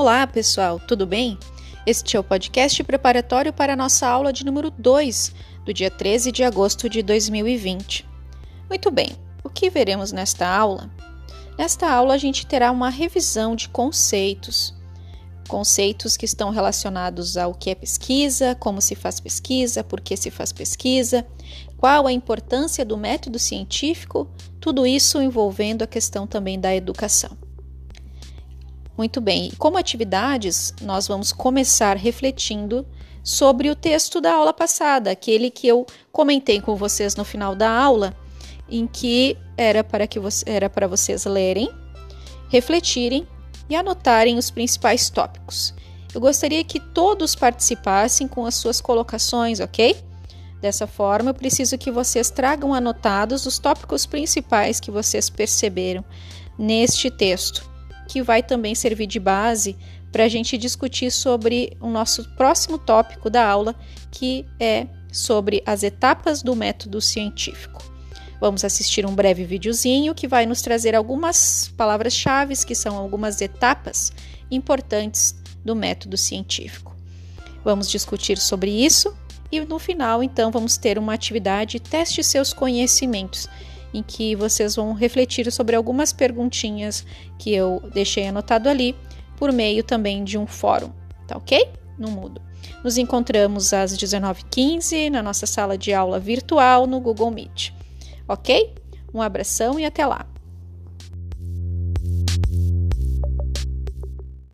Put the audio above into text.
Olá, pessoal, tudo bem? Este é o podcast preparatório para a nossa aula de número 2, do dia 13 de agosto de 2020. Muito bem, o que veremos nesta aula? Nesta aula, a gente terá uma revisão de conceitos. Conceitos que estão relacionados ao que é pesquisa, como se faz pesquisa, por que se faz pesquisa, qual a importância do método científico, tudo isso envolvendo a questão também da educação. Muito bem, como atividades, nós vamos começar refletindo sobre o texto da aula passada, aquele que eu comentei com vocês no final da aula, em que era para que era para vocês lerem, refletirem e anotarem os principais tópicos. Eu gostaria que todos participassem com as suas colocações, ok? Dessa forma, eu preciso que vocês tragam anotados os tópicos principais que vocês perceberam neste texto que vai também servir de base para a gente discutir sobre o nosso próximo tópico da aula, que é sobre as etapas do método científico. Vamos assistir um breve videozinho que vai nos trazer algumas palavras-chave, que são algumas etapas importantes do método científico. Vamos discutir sobre isso e no final, então, vamos ter uma atividade teste seus conhecimentos em que vocês vão refletir sobre algumas perguntinhas que eu deixei anotado ali, por meio também de um fórum, tá ok? No Mudo. Nos encontramos às 19h15 na nossa sala de aula virtual no Google Meet, ok? Um abração e até lá!